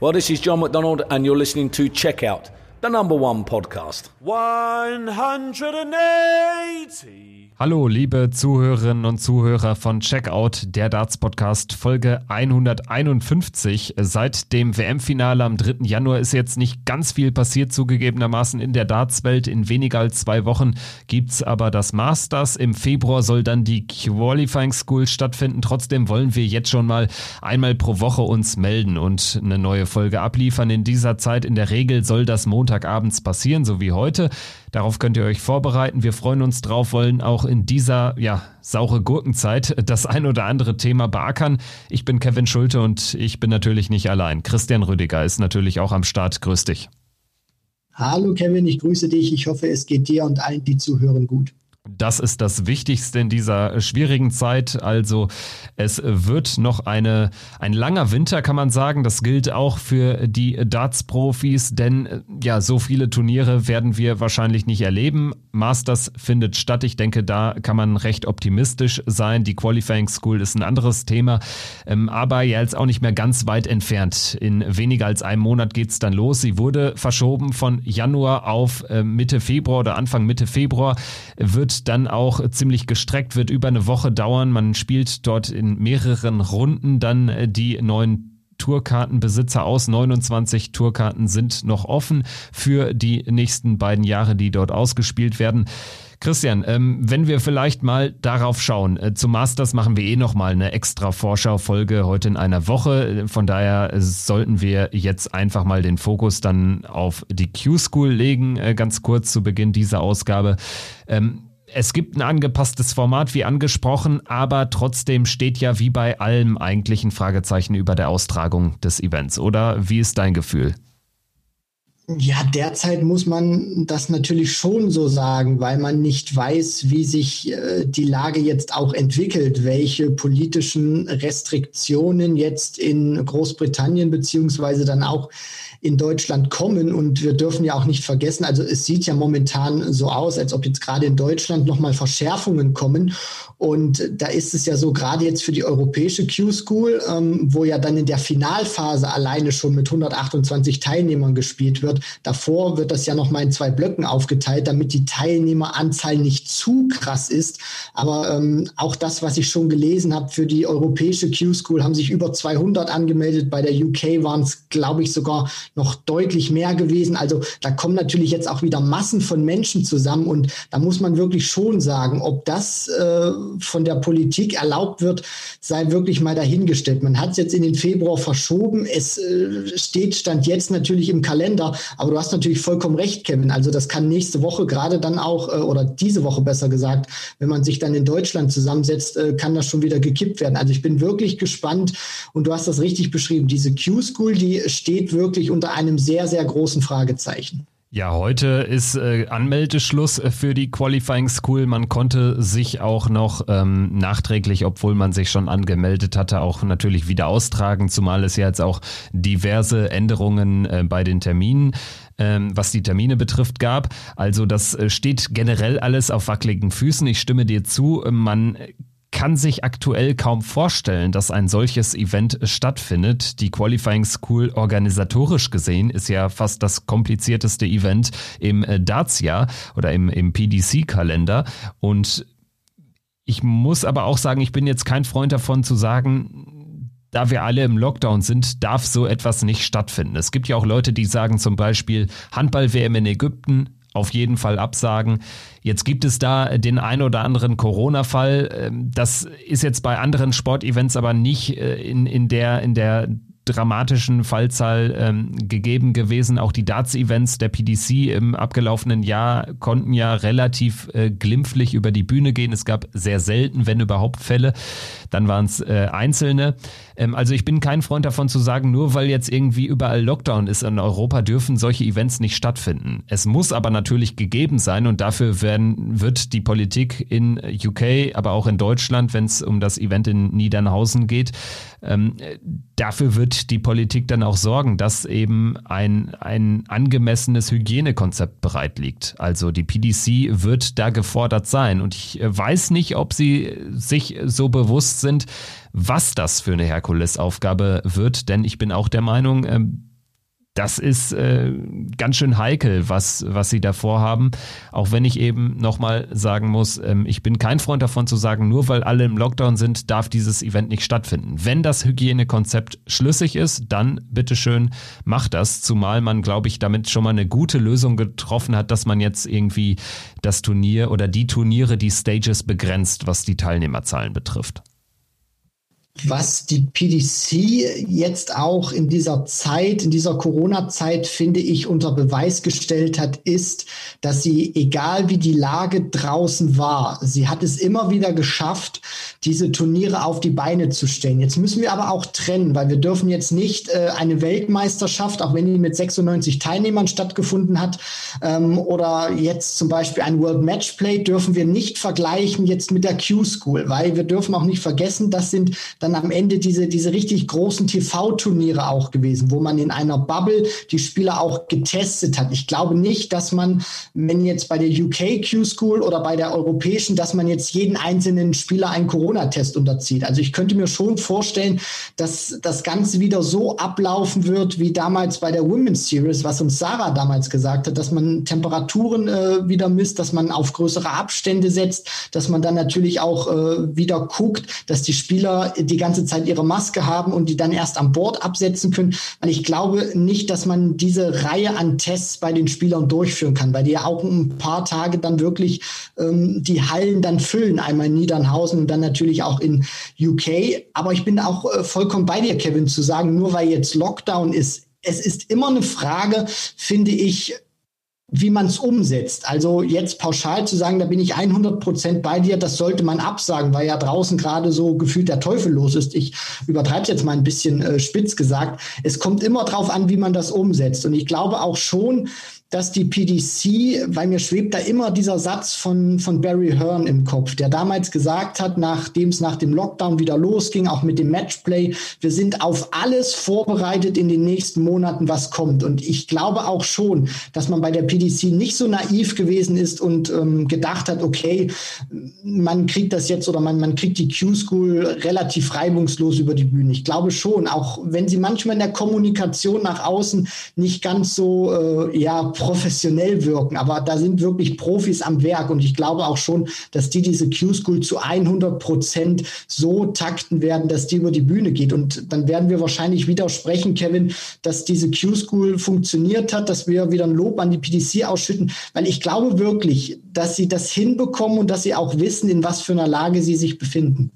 Well, this is John McDonald, and you're listening to Checkout, the number one podcast. 180. Hallo, liebe Zuhörerinnen und Zuhörer von Checkout, der Darts Podcast, Folge 151. Seit dem WM-Finale am 3. Januar ist jetzt nicht ganz viel passiert, zugegebenermaßen in der Darts-Welt. In weniger als zwei Wochen gibt's aber das Masters. Im Februar soll dann die Qualifying School stattfinden. Trotzdem wollen wir jetzt schon mal einmal pro Woche uns melden und eine neue Folge abliefern. In dieser Zeit in der Regel soll das Montagabends passieren, so wie heute. Darauf könnt ihr euch vorbereiten. Wir freuen uns drauf, wollen auch in dieser, ja, saure Gurkenzeit das ein oder andere Thema beackern. Ich bin Kevin Schulte und ich bin natürlich nicht allein. Christian Rüdiger ist natürlich auch am Start. Grüß dich. Hallo Kevin, ich grüße dich. Ich hoffe, es geht dir und allen, die zuhören, gut. Das ist das Wichtigste in dieser schwierigen Zeit. Also es wird noch eine, ein langer Winter, kann man sagen. Das gilt auch für die Darts-Profis, denn ja, so viele Turniere werden wir wahrscheinlich nicht erleben. Masters findet statt. Ich denke, da kann man recht optimistisch sein. Die Qualifying School ist ein anderes Thema, ähm, aber ja jetzt auch nicht mehr ganz weit entfernt. In weniger als einem Monat geht's dann los. Sie wurde verschoben von Januar auf äh, Mitte Februar oder Anfang Mitte Februar. Wird dann auch ziemlich gestreckt, wird über eine Woche dauern. Man spielt dort in mehreren Runden dann äh, die neuen Tourkartenbesitzer aus. 29 Tourkarten sind noch offen für die nächsten beiden Jahre, die dort ausgespielt werden. Christian, ähm, wenn wir vielleicht mal darauf schauen, äh, zum Masters machen wir eh nochmal eine extra Vorschaufolge heute in einer Woche. Von daher sollten wir jetzt einfach mal den Fokus dann auf die Q-School legen, äh, ganz kurz zu Beginn dieser Ausgabe. Ähm, es gibt ein angepasstes Format, wie angesprochen, aber trotzdem steht ja wie bei allem eigentlich ein Fragezeichen über der Austragung des Events, oder? Wie ist dein Gefühl? Ja, derzeit muss man das natürlich schon so sagen, weil man nicht weiß, wie sich äh, die Lage jetzt auch entwickelt, welche politischen Restriktionen jetzt in Großbritannien beziehungsweise dann auch in Deutschland kommen. Und wir dürfen ja auch nicht vergessen, also es sieht ja momentan so aus, als ob jetzt gerade in Deutschland nochmal Verschärfungen kommen. Und da ist es ja so, gerade jetzt für die europäische Q-School, ähm, wo ja dann in der Finalphase alleine schon mit 128 Teilnehmern gespielt wird. Davor wird das ja nochmal in zwei Blöcken aufgeteilt, damit die Teilnehmeranzahl nicht zu krass ist. Aber ähm, auch das, was ich schon gelesen habe, für die europäische Q-School haben sich über 200 angemeldet. Bei der UK waren es, glaube ich, sogar noch deutlich mehr gewesen. Also da kommen natürlich jetzt auch wieder Massen von Menschen zusammen und da muss man wirklich schon sagen, ob das äh, von der Politik erlaubt wird, sei wirklich mal dahingestellt. Man hat es jetzt in den Februar verschoben. Es äh, steht Stand jetzt natürlich im Kalender, aber du hast natürlich vollkommen recht, Kevin. Also das kann nächste Woche gerade dann auch, äh, oder diese Woche besser gesagt, wenn man sich dann in Deutschland zusammensetzt, äh, kann das schon wieder gekippt werden. Also ich bin wirklich gespannt und du hast das richtig beschrieben. Diese Q-School, die steht wirklich unter einem sehr, sehr großen Fragezeichen. Ja, heute ist äh, Anmeldeschluss für die Qualifying School. Man konnte sich auch noch ähm, nachträglich, obwohl man sich schon angemeldet hatte, auch natürlich wieder austragen, zumal es ja jetzt auch diverse Änderungen äh, bei den Terminen ähm, was die Termine betrifft, gab. Also das äh, steht generell alles auf wackeligen Füßen. Ich stimme dir zu. Man kann sich aktuell kaum vorstellen, dass ein solches Event stattfindet. Die Qualifying School organisatorisch gesehen ist ja fast das komplizierteste Event im äh, Darts-Jahr oder im, im PDC-Kalender. Und ich muss aber auch sagen, ich bin jetzt kein Freund davon zu sagen, da wir alle im Lockdown sind, darf so etwas nicht stattfinden. Es gibt ja auch Leute, die sagen zum Beispiel Handball-WM in Ägypten, auf jeden Fall absagen. Jetzt gibt es da den ein oder anderen Corona-Fall. Ähm, das ist jetzt bei anderen Sportevents aber nicht äh, in, in der, in der dramatischen Fallzahl ähm, gegeben gewesen. Auch die Darts-Events der PDC im abgelaufenen Jahr konnten ja relativ äh, glimpflich über die Bühne gehen. Es gab sehr selten, wenn überhaupt Fälle. Dann waren es äh, einzelne. Ähm, also ich bin kein Freund davon zu sagen, nur weil jetzt irgendwie überall Lockdown ist in Europa, dürfen solche Events nicht stattfinden. Es muss aber natürlich gegeben sein und dafür werden, wird die Politik in UK, aber auch in Deutschland, wenn es um das Event in Niedernhausen geht, ähm, dafür wird die Politik dann auch sorgen, dass eben ein, ein angemessenes Hygienekonzept bereit liegt. Also die PDC wird da gefordert sein. Und ich äh, weiß nicht, ob sie sich so bewusst sind, was das für eine Herkulesaufgabe wird, denn ich bin auch der Meinung, ähm, das ist äh, ganz schön heikel, was, was sie da vorhaben. Auch wenn ich eben nochmal sagen muss, ähm, ich bin kein Freund davon zu sagen, nur weil alle im Lockdown sind, darf dieses Event nicht stattfinden. Wenn das Hygienekonzept schlüssig ist, dann bitteschön macht das. Zumal man, glaube ich, damit schon mal eine gute Lösung getroffen hat, dass man jetzt irgendwie das Turnier oder die Turniere, die Stages begrenzt, was die Teilnehmerzahlen betrifft. Was die PDC jetzt auch in dieser Zeit, in dieser Corona-Zeit, finde ich, unter Beweis gestellt hat, ist, dass sie, egal wie die Lage draußen war, sie hat es immer wieder geschafft, diese Turniere auf die Beine zu stellen. Jetzt müssen wir aber auch trennen, weil wir dürfen jetzt nicht äh, eine Weltmeisterschaft, auch wenn die mit 96 Teilnehmern stattgefunden hat, ähm, oder jetzt zum Beispiel ein World Matchplay, dürfen wir nicht vergleichen jetzt mit der Q-School, weil wir dürfen auch nicht vergessen, das sind dann am Ende diese, diese richtig großen TV-Turniere auch gewesen, wo man in einer Bubble die Spieler auch getestet hat. Ich glaube nicht, dass man, wenn jetzt bei der UK Q-School oder bei der europäischen, dass man jetzt jeden einzelnen Spieler einen Corona Corona-Test unterzieht. Also ich könnte mir schon vorstellen, dass das Ganze wieder so ablaufen wird wie damals bei der Women's Series, was uns Sarah damals gesagt hat, dass man Temperaturen äh, wieder misst, dass man auf größere Abstände setzt, dass man dann natürlich auch äh, wieder guckt, dass die Spieler die ganze Zeit ihre Maske haben und die dann erst am Board absetzen können. Weil ich glaube nicht, dass man diese Reihe an Tests bei den Spielern durchführen kann, weil die ja auch ein paar Tage dann wirklich ähm, die Hallen dann füllen, einmal in Niedernhausen und dann natürlich natürlich auch in UK. Aber ich bin auch äh, vollkommen bei dir, Kevin, zu sagen, nur weil jetzt Lockdown ist, es ist immer eine Frage, finde ich, wie man es umsetzt. Also jetzt pauschal zu sagen, da bin ich 100 Prozent bei dir, das sollte man absagen, weil ja draußen gerade so gefühlt der Teufel los ist. Ich übertreibe jetzt mal ein bisschen äh, spitz gesagt. Es kommt immer drauf an, wie man das umsetzt. Und ich glaube auch schon, dass die PDC, weil mir schwebt da immer dieser Satz von, von Barry Hearn im Kopf, der damals gesagt hat, nachdem es nach dem Lockdown wieder losging, auch mit dem Matchplay, wir sind auf alles vorbereitet in den nächsten Monaten, was kommt. Und ich glaube auch schon, dass man bei der PDC nicht so naiv gewesen ist und ähm, gedacht hat, okay, man kriegt das jetzt oder man, man kriegt die Q-School relativ reibungslos über die Bühne. Ich glaube schon, auch wenn sie manchmal in der Kommunikation nach außen nicht ganz so, äh, ja, professionell wirken, aber da sind wirklich Profis am Werk. Und ich glaube auch schon, dass die diese Q-School zu 100 Prozent so takten werden, dass die über die Bühne geht. Und dann werden wir wahrscheinlich widersprechen, Kevin, dass diese Q-School funktioniert hat, dass wir wieder ein Lob an die PDC ausschütten, weil ich glaube wirklich, dass sie das hinbekommen und dass sie auch wissen, in was für einer Lage sie sich befinden.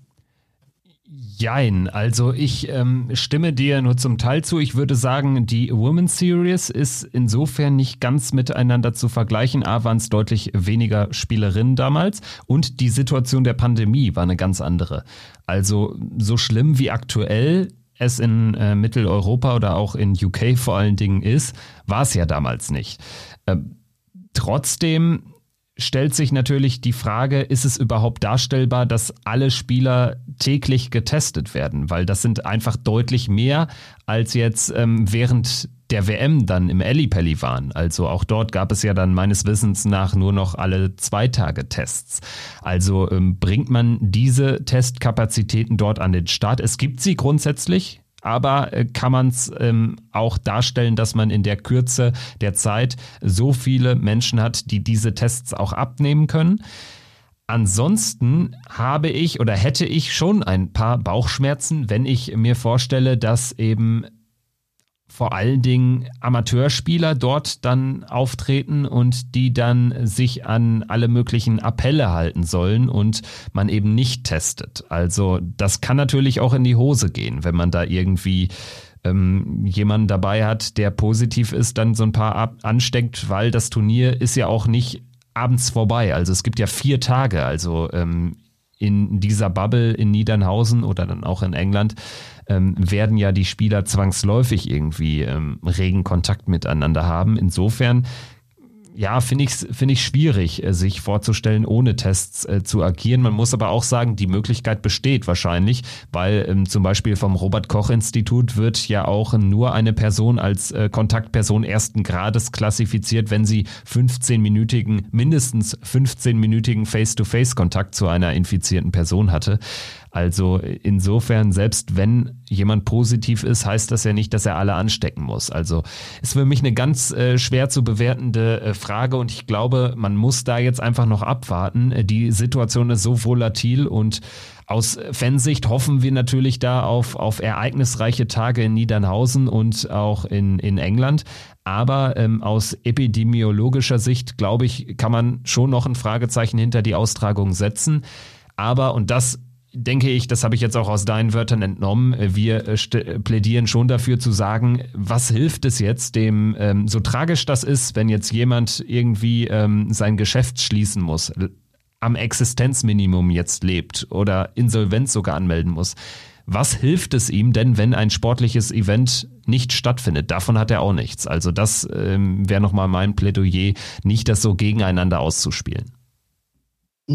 Jein, also ich ähm, stimme dir nur zum Teil zu. Ich würde sagen, die Women's Series ist insofern nicht ganz miteinander zu vergleichen. A waren es deutlich weniger Spielerinnen damals und die Situation der Pandemie war eine ganz andere. Also so schlimm wie aktuell es in äh, Mitteleuropa oder auch in UK vor allen Dingen ist, war es ja damals nicht. Ähm, trotzdem stellt sich natürlich die Frage, ist es überhaupt darstellbar, dass alle Spieler täglich getestet werden? Weil das sind einfach deutlich mehr als jetzt ähm, während der WM dann im Ellipelli waren. Also auch dort gab es ja dann meines Wissens nach nur noch alle zwei Tage Tests. Also ähm, bringt man diese Testkapazitäten dort an den Start? Es gibt sie grundsätzlich, aber äh, kann man es ähm, auch darstellen, dass man in der Kürze der Zeit so viele Menschen hat, die diese Tests auch abnehmen können. Ansonsten habe ich oder hätte ich schon ein paar Bauchschmerzen, wenn ich mir vorstelle, dass eben vor allen Dingen Amateurspieler dort dann auftreten und die dann sich an alle möglichen Appelle halten sollen und man eben nicht testet. Also das kann natürlich auch in die Hose gehen, wenn man da irgendwie ähm, jemanden dabei hat, der positiv ist, dann so ein paar ansteckt, weil das Turnier ist ja auch nicht abends vorbei. Also es gibt ja vier Tage. Also ähm, in dieser Bubble in Niedernhausen oder dann auch in England ähm, werden ja die Spieler zwangsläufig irgendwie ähm, regen Kontakt miteinander haben. Insofern ja, finde ich, finde ich schwierig, äh, sich vorzustellen, ohne Tests äh, zu agieren. Man muss aber auch sagen, die Möglichkeit besteht wahrscheinlich, weil ähm, zum Beispiel vom Robert-Koch-Institut wird ja auch nur eine Person als äh, Kontaktperson ersten Grades klassifiziert, wenn sie 15-minütigen, mindestens 15-minütigen Face-to-Face-Kontakt zu einer infizierten Person hatte. Also insofern, selbst wenn jemand positiv ist, heißt das ja nicht, dass er alle anstecken muss. Also ist für mich eine ganz äh, schwer zu bewertende äh, Frage und ich glaube, man muss da jetzt einfach noch abwarten. Die Situation ist so volatil und aus Fansicht hoffen wir natürlich da auf, auf ereignisreiche Tage in Niedernhausen und auch in, in England. Aber ähm, aus epidemiologischer Sicht, glaube ich, kann man schon noch ein Fragezeichen hinter die Austragung setzen. Aber, und das denke ich, das habe ich jetzt auch aus deinen Wörtern entnommen, äh, wir äh, plädieren schon dafür zu sagen, was hilft es jetzt dem, ähm, so tragisch das ist, wenn jetzt jemand irgendwie ähm, sein Geschäft schließen muss, am Existenzminimum jetzt lebt oder Insolvenz sogar anmelden muss. Was hilft es ihm denn, wenn ein sportliches Event nicht stattfindet? Davon hat er auch nichts. Also das ähm, wäre nochmal mein Plädoyer, nicht das so gegeneinander auszuspielen.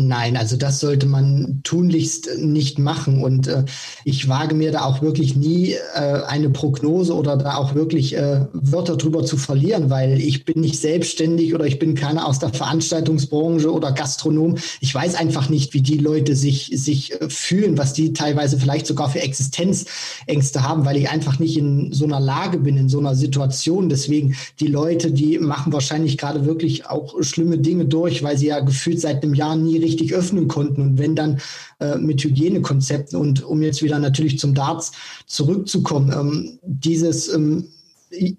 Nein, also das sollte man tunlichst nicht machen. Und äh, ich wage mir da auch wirklich nie äh, eine Prognose oder da auch wirklich äh, Wörter drüber zu verlieren, weil ich bin nicht selbstständig oder ich bin keiner aus der Veranstaltungsbranche oder Gastronom. Ich weiß einfach nicht, wie die Leute sich, sich äh, fühlen, was die teilweise vielleicht sogar für Existenzängste haben, weil ich einfach nicht in so einer Lage bin, in so einer Situation. Deswegen, die Leute, die machen wahrscheinlich gerade wirklich auch schlimme Dinge durch, weil sie ja gefühlt seit einem Jahr nie richtig öffnen konnten. Und wenn dann äh, mit Hygienekonzepten und um jetzt wieder natürlich zum Darts zurückzukommen, ähm, dieses ähm,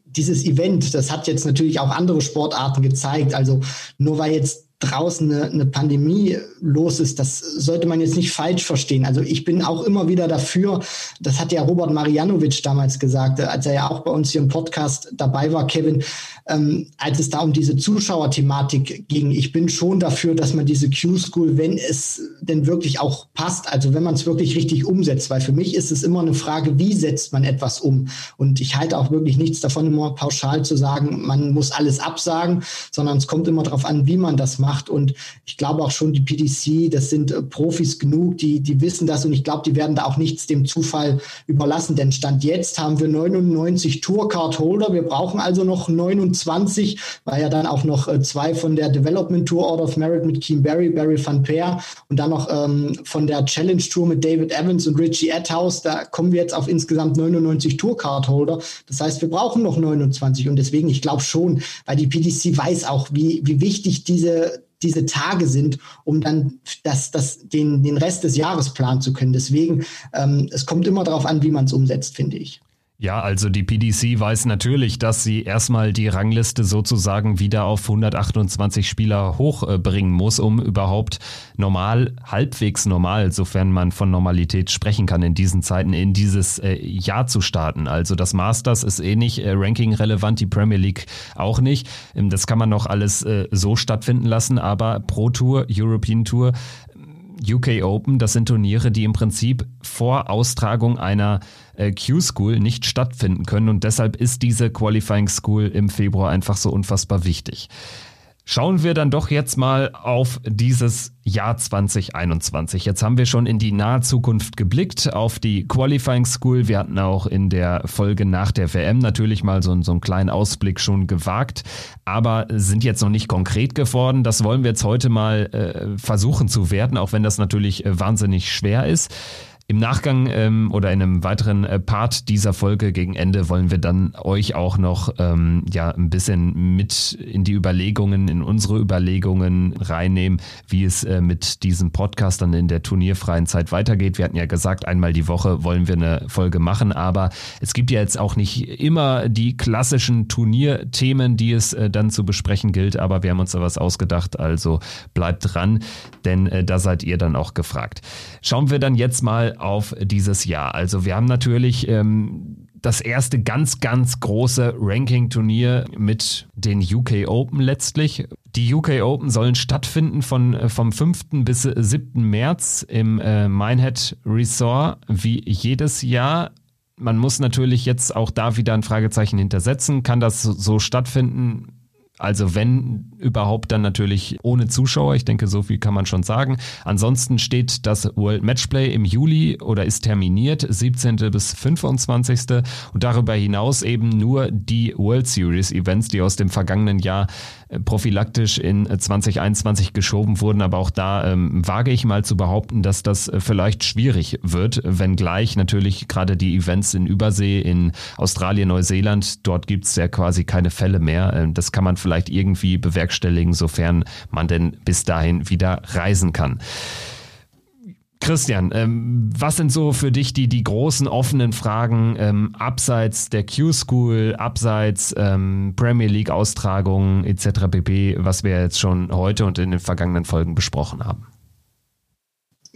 dieses Event, das hat jetzt natürlich auch andere Sportarten gezeigt. Also nur weil jetzt draußen eine, eine Pandemie los ist, das sollte man jetzt nicht falsch verstehen. Also ich bin auch immer wieder dafür, das hat ja Robert Marianovic damals gesagt, als er ja auch bei uns hier im Podcast dabei war, Kevin, ähm, als es da um diese Zuschauerthematik ging. Ich bin schon dafür, dass man diese Q-School, wenn es denn wirklich auch passt, also wenn man es wirklich richtig umsetzt, weil für mich ist es immer eine Frage, wie setzt man etwas um? Und ich halte auch wirklich nichts davon, immer pauschal zu sagen, man muss alles absagen, sondern es kommt immer darauf an, wie man das macht macht. Und ich glaube auch schon, die PDC, das sind äh, Profis genug, die, die wissen das und ich glaube, die werden da auch nichts dem Zufall überlassen. Denn Stand jetzt haben wir 99 Tourcard-Holder. Wir brauchen also noch 29, weil ja dann auch noch äh, zwei von der Development Tour Order of Merit mit Keem Barry, Barry Van Peer und dann noch ähm, von der Challenge Tour mit David Evans und Richie Atthouse. Da kommen wir jetzt auf insgesamt 99 Tourcard-Holder. Das heißt, wir brauchen noch 29 und deswegen, ich glaube schon, weil die PDC weiß auch, wie, wie wichtig diese diese Tage sind, um dann das, das, den, den Rest des Jahres planen zu können. Deswegen, ähm, es kommt immer darauf an, wie man es umsetzt, finde ich. Ja, also die PDC weiß natürlich, dass sie erstmal die Rangliste sozusagen wieder auf 128 Spieler hochbringen muss, um überhaupt normal, halbwegs normal, sofern man von Normalität sprechen kann, in diesen Zeiten in dieses äh, Jahr zu starten. Also das Masters ist eh nicht äh, ranking-relevant, die Premier League auch nicht. Ähm, das kann man noch alles äh, so stattfinden lassen, aber Pro Tour, European Tour, UK Open, das sind Turniere, die im Prinzip vor Austragung einer äh, Q-School nicht stattfinden können und deshalb ist diese Qualifying School im Februar einfach so unfassbar wichtig. Schauen wir dann doch jetzt mal auf dieses Jahr 2021. Jetzt haben wir schon in die nahe Zukunft geblickt, auf die Qualifying School. Wir hatten auch in der Folge nach der WM natürlich mal so, so einen kleinen Ausblick schon gewagt, aber sind jetzt noch nicht konkret geworden. Das wollen wir jetzt heute mal äh, versuchen zu werden, auch wenn das natürlich äh, wahnsinnig schwer ist. Im Nachgang ähm, oder in einem weiteren äh, Part dieser Folge gegen Ende wollen wir dann euch auch noch ähm, ja ein bisschen mit in die Überlegungen, in unsere Überlegungen reinnehmen, wie es äh, mit diesem Podcast dann in der turnierfreien Zeit weitergeht. Wir hatten ja gesagt, einmal die Woche wollen wir eine Folge machen, aber es gibt ja jetzt auch nicht immer die klassischen Turnierthemen, die es äh, dann zu besprechen gilt, aber wir haben uns da was ausgedacht, also bleibt dran, denn äh, da seid ihr dann auch gefragt. Schauen wir dann jetzt mal auf dieses Jahr. Also wir haben natürlich ähm, das erste ganz, ganz große Ranking-Turnier mit den UK Open letztlich. Die UK Open sollen stattfinden von, äh, vom 5. bis 7. März im äh, Minehead Resort, wie jedes Jahr. Man muss natürlich jetzt auch da wieder ein Fragezeichen hintersetzen. Kann das so stattfinden? Also wenn überhaupt dann natürlich ohne Zuschauer. Ich denke, so viel kann man schon sagen. Ansonsten steht das World Matchplay im Juli oder ist terminiert, 17. bis 25. Und darüber hinaus eben nur die World Series Events, die aus dem vergangenen Jahr prophylaktisch in 2021 geschoben wurden. Aber auch da ähm, wage ich mal zu behaupten, dass das äh, vielleicht schwierig wird, wenngleich natürlich gerade die Events in Übersee, in Australien, Neuseeland, dort gibt es ja quasi keine Fälle mehr. Ähm, das kann man vielleicht irgendwie bewerkstelligen, sofern man denn bis dahin wieder reisen kann. Christian, ähm, was sind so für dich die, die großen offenen Fragen ähm, abseits der Q-School, abseits ähm, Premier League Austragungen etc. pp., was wir jetzt schon heute und in den vergangenen Folgen besprochen haben?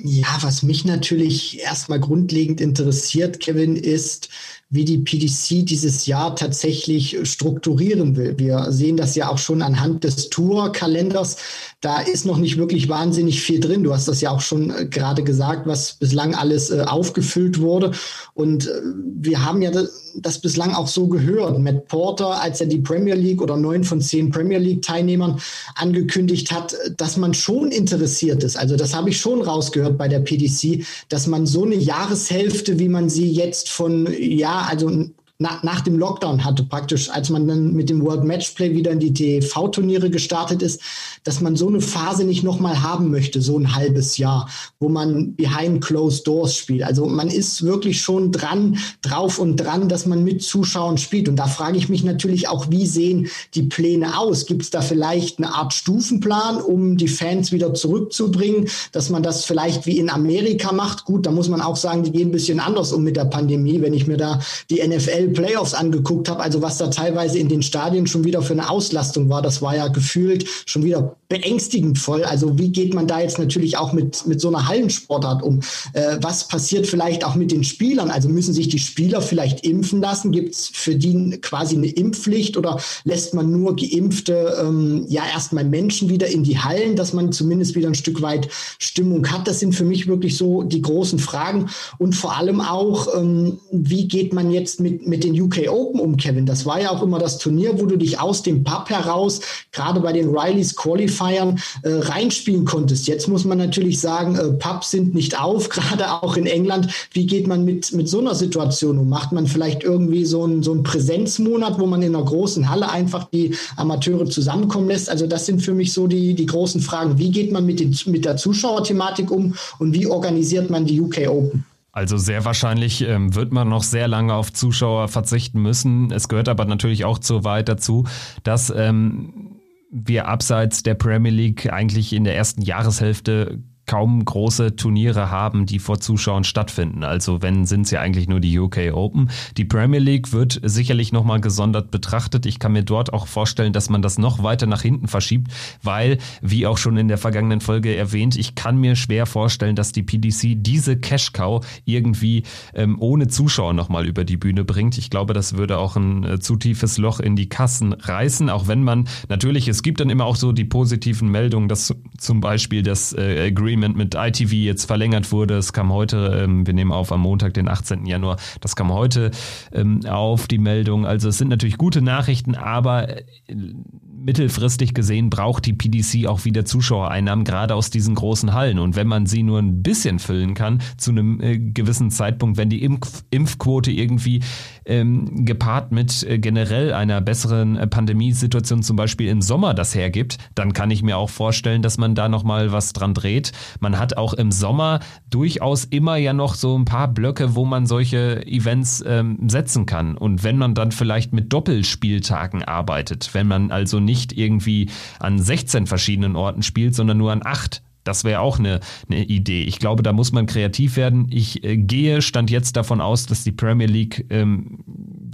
Ja, was mich natürlich erstmal grundlegend interessiert, Kevin, ist, wie die PDC dieses Jahr tatsächlich strukturieren will. Wir sehen das ja auch schon anhand des Tour-Kalenders. Da ist noch nicht wirklich wahnsinnig viel drin. Du hast das ja auch schon äh, gerade gesagt, was bislang alles äh, aufgefüllt wurde. Und äh, wir haben ja das, bislang auch so gehört. Matt Porter, als er die Premier League oder neun von zehn Premier League-Teilnehmern angekündigt hat, dass man schon interessiert ist. Also das habe ich schon rausgehört bei der PDC, dass man so eine Jahreshälfte, wie man sie jetzt von ja also nach, nach dem Lockdown hatte, praktisch, als man dann mit dem World Matchplay wieder in die TV-Turniere gestartet ist, dass man so eine Phase nicht nochmal haben möchte, so ein halbes Jahr, wo man behind closed doors spielt. Also man ist wirklich schon dran, drauf und dran, dass man mit Zuschauern spielt. Und da frage ich mich natürlich auch, wie sehen die Pläne aus? Gibt es da vielleicht eine Art Stufenplan, um die Fans wieder zurückzubringen, dass man das vielleicht wie in Amerika macht? Gut, da muss man auch sagen, die gehen ein bisschen anders um mit der Pandemie. Wenn ich mir da die NFL Playoffs angeguckt habe, also was da teilweise in den Stadien schon wieder für eine Auslastung war, das war ja gefühlt schon wieder beängstigend voll. Also wie geht man da jetzt natürlich auch mit, mit so einer Hallensportart um? Äh, was passiert vielleicht auch mit den Spielern? Also müssen sich die Spieler vielleicht impfen lassen? Gibt es für die quasi eine Impfpflicht oder lässt man nur geimpfte, ähm, ja, erstmal Menschen wieder in die Hallen, dass man zumindest wieder ein Stück weit Stimmung hat? Das sind für mich wirklich so die großen Fragen. Und vor allem auch, ähm, wie geht man jetzt mit, mit den UK Open um, Kevin? Das war ja auch immer das Turnier, wo du dich aus dem Pub heraus, gerade bei den Rileys Qualifier Feiern äh, reinspielen konntest. Jetzt muss man natürlich sagen, äh, Pubs sind nicht auf, gerade auch in England. Wie geht man mit, mit so einer Situation um? Macht man vielleicht irgendwie so einen, so einen Präsenzmonat, wo man in einer großen Halle einfach die Amateure zusammenkommen lässt? Also das sind für mich so die, die großen Fragen. Wie geht man mit, den, mit der Zuschauerthematik um und wie organisiert man die UK Open? Also sehr wahrscheinlich ähm, wird man noch sehr lange auf Zuschauer verzichten müssen. Es gehört aber natürlich auch zu weit dazu, dass ähm, wir abseits der Premier League eigentlich in der ersten Jahreshälfte kaum große Turniere haben, die vor Zuschauern stattfinden. Also wenn sind es ja eigentlich nur die UK Open. Die Premier League wird sicherlich nochmal gesondert betrachtet. Ich kann mir dort auch vorstellen, dass man das noch weiter nach hinten verschiebt, weil, wie auch schon in der vergangenen Folge erwähnt, ich kann mir schwer vorstellen, dass die PDC diese Cash Cow irgendwie ähm, ohne Zuschauer nochmal über die Bühne bringt. Ich glaube, das würde auch ein äh, zu tiefes Loch in die Kassen reißen, auch wenn man natürlich, es gibt dann immer auch so die positiven Meldungen, dass zum Beispiel das äh, Agreement Agreement mit ITV jetzt verlängert wurde. Es kam heute, ähm, wir nehmen auf am Montag, den 18. Januar, das kam heute ähm, auf die Meldung. Also es sind natürlich gute Nachrichten, aber äh, mittelfristig gesehen braucht die PDC auch wieder Zuschauereinnahmen, gerade aus diesen großen Hallen. Und wenn man sie nur ein bisschen füllen kann, zu einem äh, gewissen Zeitpunkt, wenn die Impf Impfquote irgendwie ähm, gepaart mit äh, generell einer besseren äh, Pandemiesituation zum Beispiel im Sommer das hergibt, dann kann ich mir auch vorstellen, dass man da nochmal was dran dreht. Man hat auch im Sommer durchaus immer ja noch so ein paar Blöcke, wo man solche Events ähm, setzen kann. Und wenn man dann vielleicht mit Doppelspieltagen arbeitet, wenn man also nicht irgendwie an 16 verschiedenen Orten spielt, sondern nur an acht, das wäre auch eine, eine Idee. Ich glaube, da muss man kreativ werden. Ich äh, gehe, stand jetzt davon aus, dass die Premier League ähm,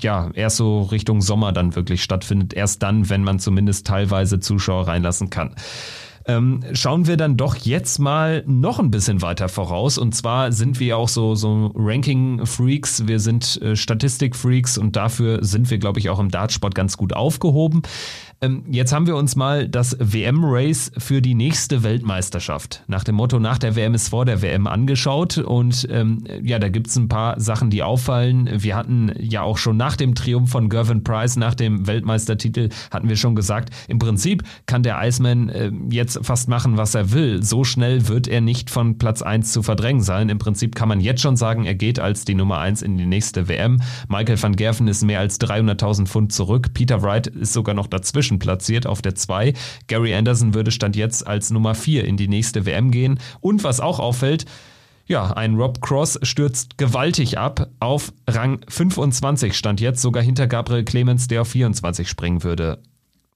ja erst so Richtung Sommer dann wirklich stattfindet. Erst dann, wenn man zumindest teilweise Zuschauer reinlassen kann. Ähm, schauen wir dann doch jetzt mal noch ein bisschen weiter voraus. Und zwar sind wir auch so, so Ranking-Freaks, wir sind äh, Statistik-Freaks und dafür sind wir, glaube ich, auch im Dartsport ganz gut aufgehoben. Ähm, jetzt haben wir uns mal das WM-Race für die nächste Weltmeisterschaft nach dem Motto nach der WM ist vor der WM angeschaut. Und ähm, ja, da gibt's ein paar Sachen, die auffallen. Wir hatten ja auch schon nach dem Triumph von Gervin Price, nach dem Weltmeistertitel, hatten wir schon gesagt, im Prinzip kann der Iceman äh, jetzt fast machen, was er will. So schnell wird er nicht von Platz 1 zu verdrängen sein. Im Prinzip kann man jetzt schon sagen, er geht als die Nummer 1 in die nächste WM. Michael van Gerven ist mehr als 300.000 Pfund zurück. Peter Wright ist sogar noch dazwischen platziert auf der 2. Gary Anderson würde Stand jetzt als Nummer 4 in die nächste WM gehen. Und was auch auffällt, ja, ein Rob Cross stürzt gewaltig ab auf Rang 25, stand jetzt sogar hinter Gabriel Clemens, der auf 24 springen würde.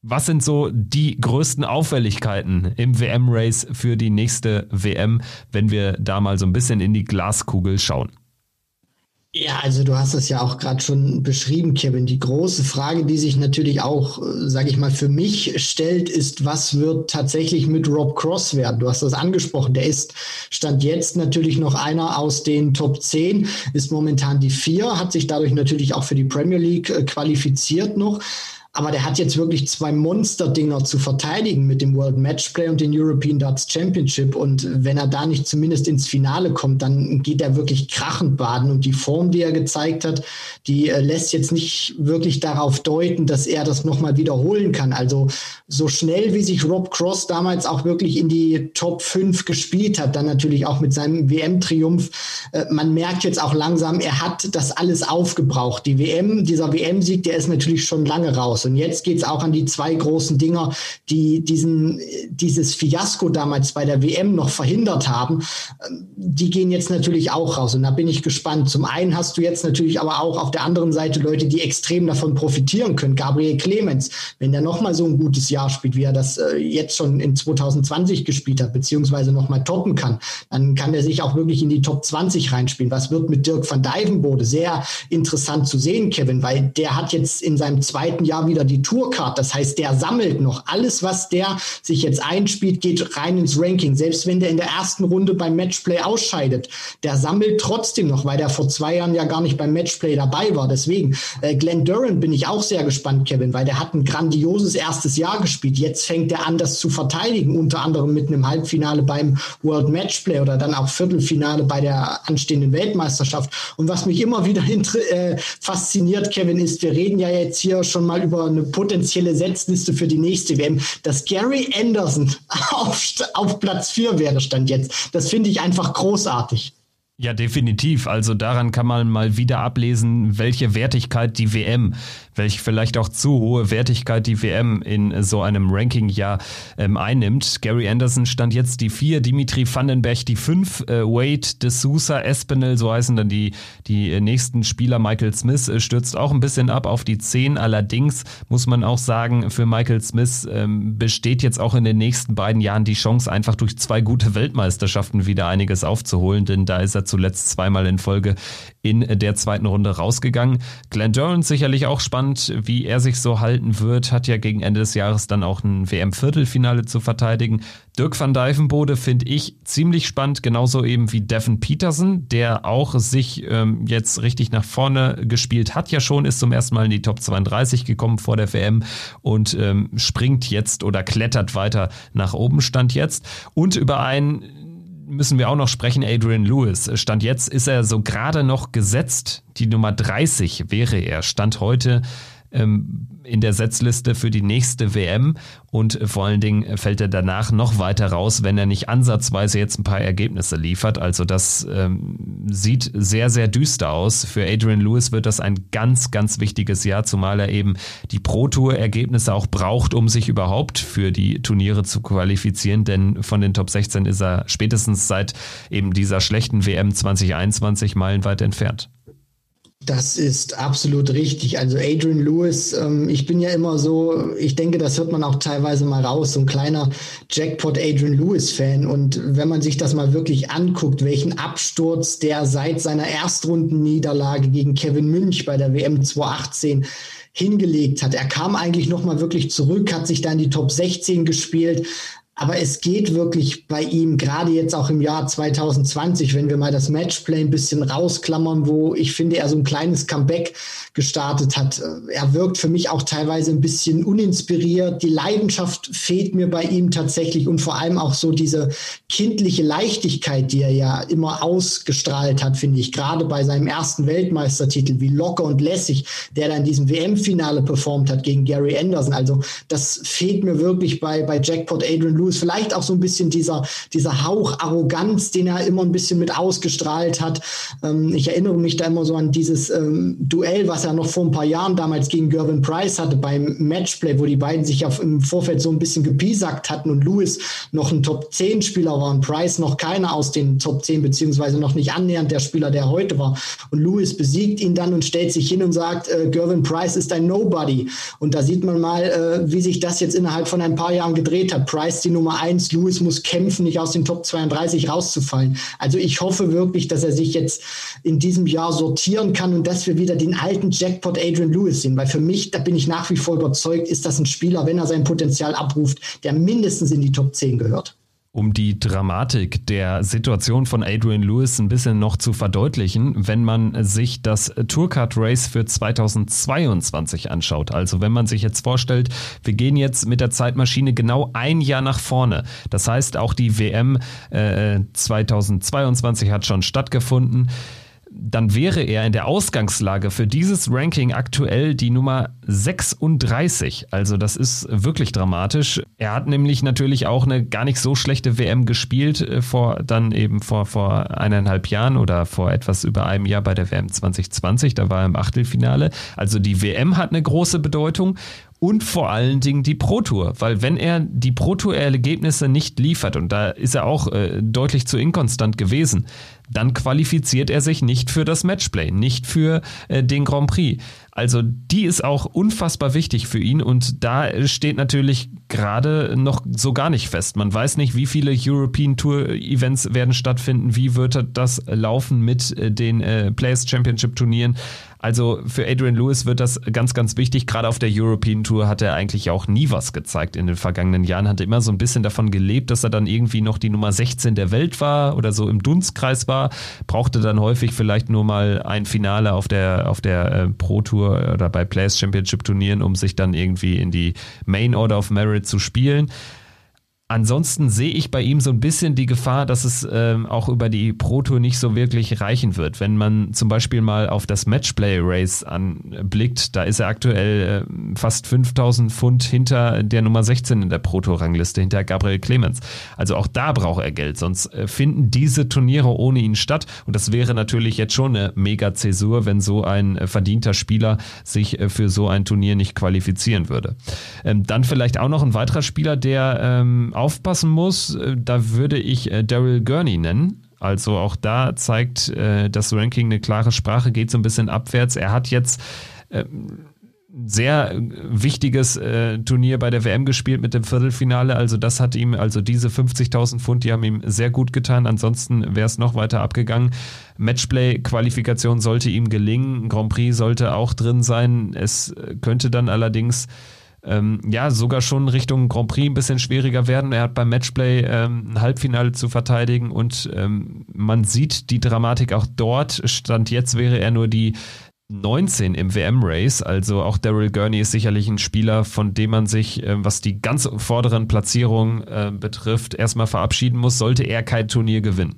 Was sind so die größten Auffälligkeiten im WM-Race für die nächste WM, wenn wir da mal so ein bisschen in die Glaskugel schauen? Ja, also du hast es ja auch gerade schon beschrieben, Kevin. Die große Frage, die sich natürlich auch, äh, sage ich mal, für mich stellt, ist, was wird tatsächlich mit Rob Cross werden? Du hast das angesprochen. Der ist stand jetzt natürlich noch einer aus den Top 10, ist momentan die vier, hat sich dadurch natürlich auch für die Premier League äh, qualifiziert noch. Aber der hat jetzt wirklich zwei Monster-Dinger zu verteidigen mit dem World Matchplay und den European Darts Championship. Und wenn er da nicht zumindest ins Finale kommt, dann geht er wirklich krachend baden. Und die Form, die er gezeigt hat, die äh, lässt jetzt nicht wirklich darauf deuten, dass er das nochmal wiederholen kann. Also so schnell, wie sich Rob Cross damals auch wirklich in die Top 5 gespielt hat, dann natürlich auch mit seinem WM-Triumph. Äh, man merkt jetzt auch langsam, er hat das alles aufgebraucht. Die WM, dieser WM-Sieg, der ist natürlich schon lange raus. Und jetzt geht es auch an die zwei großen Dinger, die diesen, dieses Fiasko damals bei der WM noch verhindert haben. Die gehen jetzt natürlich auch raus. Und da bin ich gespannt. Zum einen hast du jetzt natürlich aber auch auf der anderen Seite Leute, die extrem davon profitieren können. Gabriel Clemens, wenn der nochmal so ein gutes Jahr spielt, wie er das äh, jetzt schon in 2020 gespielt hat, beziehungsweise nochmal toppen kann, dann kann er sich auch wirklich in die Top 20 reinspielen. Was wird mit Dirk van Dijvenbode? Sehr interessant zu sehen, Kevin, weil der hat jetzt in seinem zweiten Jahr wieder wieder die Tourcard. Das heißt, der sammelt noch alles, was der sich jetzt einspielt, geht rein ins Ranking. Selbst wenn der in der ersten Runde beim Matchplay ausscheidet, der sammelt trotzdem noch, weil der vor zwei Jahren ja gar nicht beim Matchplay dabei war. Deswegen, äh, Glenn Durant bin ich auch sehr gespannt, Kevin, weil der hat ein grandioses erstes Jahr gespielt. Jetzt fängt er an, das zu verteidigen, unter anderem mit einem Halbfinale beim World Matchplay oder dann auch Viertelfinale bei der anstehenden Weltmeisterschaft. Und was mich immer wieder äh, fasziniert, Kevin, ist, wir reden ja jetzt hier schon mal über eine potenzielle Setzliste für die nächste WM, dass Gary Anderson auf, auf Platz 4 wäre, stand jetzt. Das finde ich einfach großartig. Ja, definitiv. Also daran kann man mal wieder ablesen, welche Wertigkeit die WM, welche vielleicht auch zu hohe Wertigkeit die WM in so einem Ranking ja ähm, einnimmt. Gary Anderson stand jetzt die vier, Dimitri Vandenberg die fünf, äh, Wade, De Sousa, Espinel, so heißen dann die, die äh, nächsten Spieler. Michael Smith äh, stürzt auch ein bisschen ab auf die zehn. Allerdings muss man auch sagen, für Michael Smith ähm, besteht jetzt auch in den nächsten beiden Jahren die Chance, einfach durch zwei gute Weltmeisterschaften wieder einiges aufzuholen, denn da ist er zuletzt zweimal in Folge in der zweiten Runde rausgegangen. Glenn Durant sicherlich auch spannend, wie er sich so halten wird, hat ja gegen Ende des Jahres dann auch ein WM-Viertelfinale zu verteidigen. Dirk van Dijvenbode finde ich ziemlich spannend, genauso eben wie Devin Peterson, der auch sich ähm, jetzt richtig nach vorne gespielt hat, ja schon, ist zum ersten Mal in die Top 32 gekommen vor der WM und ähm, springt jetzt oder klettert weiter nach oben, stand jetzt. Und über einen müssen wir auch noch sprechen. Adrian Lewis. Stand jetzt ist er so gerade noch gesetzt. Die Nummer 30 wäre er. Stand heute ähm, in der Setzliste für die nächste WM und vor allen Dingen fällt er danach noch weiter raus, wenn er nicht ansatzweise jetzt ein paar Ergebnisse liefert. Also das ähm, sieht sehr, sehr düster aus. Für Adrian Lewis wird das ein ganz, ganz wichtiges Jahr, zumal er eben die Pro-Tour-Ergebnisse auch braucht, um sich überhaupt für die Turniere zu qualifizieren, denn von den Top 16 ist er spätestens seit eben dieser schlechten WM 2021 meilenweit entfernt. Das ist absolut richtig. Also Adrian Lewis, ähm, ich bin ja immer so, ich denke, das hört man auch teilweise mal raus, so ein kleiner Jackpot Adrian Lewis-Fan. Und wenn man sich das mal wirklich anguckt, welchen Absturz der seit seiner Erstrundenniederlage gegen Kevin Münch bei der WM 2018 hingelegt hat. Er kam eigentlich nochmal wirklich zurück, hat sich da in die Top 16 gespielt, Aber es geht wirklich bei ihm, gerade jetzt auch im Jahr 2020, wenn wir mal das Matchplay ein bisschen rausklammern, wo ich finde, er so ein kleines Comeback gestartet hat. Er wirkt für mich auch teilweise ein bisschen uninspiriert. Die Leidenschaft fehlt mir bei ihm tatsächlich und vor allem auch so diese kindliche Leichtigkeit, die er ja immer ausgestrahlt hat, finde ich. Gerade bei seinem ersten Weltmeistertitel, wie locker und lässig, der dann in diesem WM-Finale performt hat gegen Gary Anderson. Also das fehlt mir wirklich bei, bei Jackpot Adrian Lewis vielleicht auch so ein bisschen dieser, dieser Hauch Arroganz, den er immer ein bisschen mit ausgestrahlt hat. Ähm, ich erinnere mich da immer so an dieses ähm, Duell, was er noch vor ein paar Jahren damals gegen Gervin Price hatte beim Matchplay, wo die beiden sich auf, im Vorfeld so ein bisschen gepiesackt hatten und Lewis noch ein Top 10 Spieler war und Price noch keiner aus den Top 10, beziehungsweise noch nicht annähernd der Spieler, der heute war. Und Lewis besiegt ihn dann und stellt sich hin und sagt, äh, Gervin Price ist ein Nobody. Und da sieht man mal, äh, wie sich das jetzt innerhalb von ein paar Jahren gedreht hat. Price die Nummer eins, Lewis muss kämpfen, nicht aus den Top 32 rauszufallen. Also ich hoffe wirklich, dass er sich jetzt in diesem Jahr sortieren kann und dass wir wieder den alten Jackpot Adrian Lewis sehen. Weil für mich, da bin ich nach wie vor überzeugt, ist das ein Spieler, wenn er sein Potenzial abruft, der mindestens in die Top 10 gehört um die Dramatik der Situation von Adrian Lewis ein bisschen noch zu verdeutlichen, wenn man sich das Tourcard Race für 2022 anschaut. Also wenn man sich jetzt vorstellt, wir gehen jetzt mit der Zeitmaschine genau ein Jahr nach vorne. Das heißt, auch die WM äh, 2022 hat schon stattgefunden dann wäre er in der Ausgangslage für dieses Ranking aktuell die Nummer 36. Also das ist wirklich dramatisch. Er hat nämlich natürlich auch eine gar nicht so schlechte WM gespielt äh, vor dann eben vor vor eineinhalb Jahren oder vor etwas über einem Jahr bei der WM 2020. Da war er im Achtelfinale. Also die WM hat eine große Bedeutung und vor allen Dingen die Pro Tour, weil wenn er die Pro Tour Ergebnisse nicht liefert und da ist er auch äh, deutlich zu inkonstant gewesen, dann qualifiziert er sich nicht für das Matchplay, nicht für äh, den Grand Prix. Also die ist auch unfassbar wichtig für ihn und da steht natürlich gerade noch so gar nicht fest. Man weiß nicht, wie viele European Tour Events werden stattfinden, wie wird das laufen mit äh, den äh, Players Championship Turnieren. Also für Adrian Lewis wird das ganz, ganz wichtig. Gerade auf der European Tour hat er eigentlich auch nie was gezeigt in den vergangenen Jahren. Hatte immer so ein bisschen davon gelebt, dass er dann irgendwie noch die Nummer 16 der Welt war oder so im Dunstkreis war. Brauchte dann häufig vielleicht nur mal ein Finale auf der, auf der äh, Pro Tour oder bei Players Championship Turnieren, um sich dann irgendwie in die Main Order of Merit zu spielen. Ansonsten sehe ich bei ihm so ein bisschen die Gefahr, dass es ähm, auch über die Pro Tour nicht so wirklich reichen wird. Wenn man zum Beispiel mal auf das Matchplay Race anblickt, da ist er aktuell äh, fast 5000 Pfund hinter der Nummer 16 in der Pro Tour Rangliste, hinter Gabriel Clemens. Also auch da braucht er Geld, sonst äh, finden diese Turniere ohne ihn statt. Und das wäre natürlich jetzt schon eine mega Zäsur, wenn so ein äh, verdienter Spieler sich äh, für so ein Turnier nicht qualifizieren würde. Ähm, dann vielleicht auch noch ein weiterer Spieler, der ähm, aufpassen muss, äh, da würde ich äh, Daryl Gurney nennen. Also auch da zeigt äh, das Ranking eine klare Sprache, geht so ein bisschen abwärts. Er hat jetzt sehr wichtiges äh, Turnier bei der WM gespielt mit dem Viertelfinale. Also das hat ihm, also diese 50.000 Pfund, die haben ihm sehr gut getan. Ansonsten wäre es noch weiter abgegangen. Matchplay-Qualifikation sollte ihm gelingen. Grand Prix sollte auch drin sein. Es könnte dann allerdings ähm, ja, sogar schon Richtung Grand Prix ein bisschen schwieriger werden. Er hat beim Matchplay ähm, ein Halbfinale zu verteidigen und ähm, man sieht die Dramatik auch dort. Stand jetzt wäre er nur die 19 im WM-Race. Also auch Daryl Gurney ist sicherlich ein Spieler, von dem man sich, äh, was die ganz vorderen Platzierungen äh, betrifft, erstmal verabschieden muss, sollte er kein Turnier gewinnen.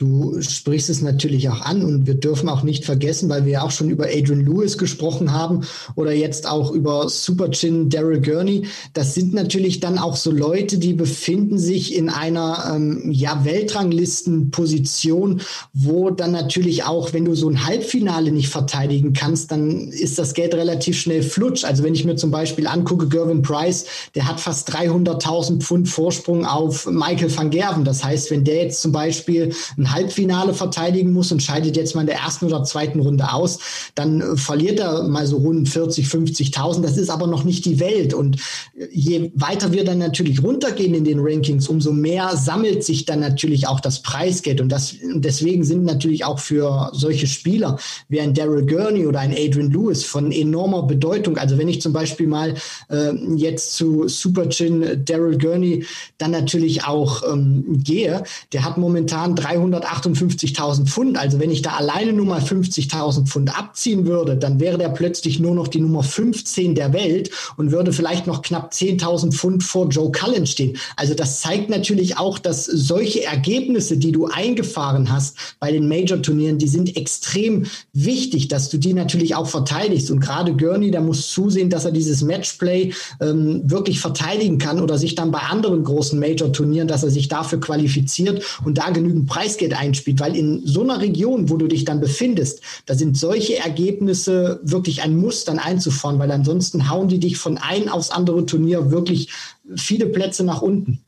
Du sprichst es natürlich auch an und wir dürfen auch nicht vergessen, weil wir ja auch schon über Adrian Lewis gesprochen haben oder jetzt auch über Super Chin Daryl Gurney. Das sind natürlich dann auch so Leute, die befinden sich in einer ähm, ja, Weltranglistenposition, wo dann natürlich auch, wenn du so ein Halbfinale nicht verteidigen kannst, dann ist das Geld relativ schnell flutsch. Also wenn ich mir zum Beispiel angucke, Gervin Price, der hat fast 300.000 Pfund Vorsprung auf Michael van Gerven. Das heißt, wenn der jetzt zum Beispiel ein Halbfinale verteidigen muss und scheidet jetzt mal in der ersten oder zweiten Runde aus, dann äh, verliert er mal so rund 40, 50.000. Das ist aber noch nicht die Welt. Und äh, je weiter wir dann natürlich runtergehen in den Rankings, umso mehr sammelt sich dann natürlich auch das Preisgeld. Und das, deswegen sind natürlich auch für solche Spieler wie ein Daryl Gurney oder ein Adrian Lewis von enormer Bedeutung. Also wenn ich zum Beispiel mal äh, jetzt zu Super Chin Daryl Gurney dann natürlich auch ähm, gehe, der hat momentan 358.000 Pfund. Also wenn ich da alleine nur mal 50.000 Pfund abziehen würde, dann wäre der plötzlich nur noch die Nummer 15 der Welt und würde vielleicht noch knapp 10.000 Pfund vor Joe Cullen stehen. Also das zeigt natürlich auch, dass solche Ergebnisse, die du eingefahren hast bei den Major-Turnieren, die sind extrem wichtig, dass du die natürlich auch verteidigst. Und gerade Gurney, der muss zusehen, dass er dieses Matchplay ähm, wirklich verteidigen kann oder sich dann bei anderen großen Major-Turnieren, dass er sich dafür qualifiziert und da genügend Preisgeld einspielt. Weil in so einer Region, wo du dich dann befindest, da sind solche Ergebnisse wirklich ein Muss dann einzufahren, weil ansonsten hauen die dich von ein aufs andere Turnier wirklich viele Plätze nach unten.